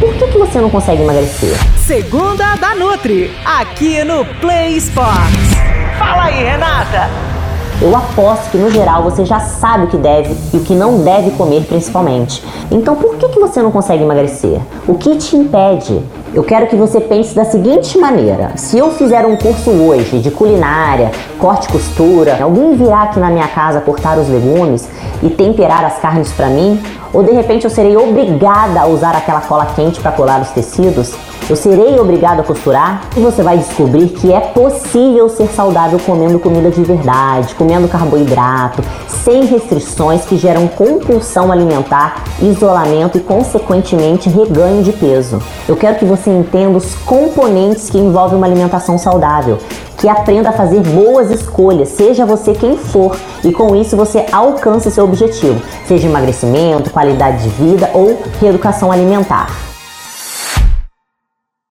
Por que, que você não consegue emagrecer? Segunda da Nutri, aqui no Play Sports. Fala aí, Renata! Eu aposto que no geral você já sabe o que deve e o que não deve comer principalmente. Então por que, que você não consegue emagrecer? O que te impede? Eu quero que você pense da seguinte maneira: se eu fizer um curso hoje de culinária, corte e costura, alguém virá aqui na minha casa cortar os legumes e temperar as carnes para mim, ou de repente eu serei obrigada a usar aquela cola quente para colar os tecidos, eu serei obrigado a costurar e você vai descobrir que é possível ser saudável comendo comida de verdade, comendo carboidrato, sem restrições que geram compulsão alimentar, isolamento e, consequentemente, reganho de peso. Eu quero que você entenda os componentes que envolvem uma alimentação saudável que aprenda a fazer boas escolhas, seja você quem for, e com isso você alcance seu objetivo, seja emagrecimento, qualidade de vida ou reeducação alimentar.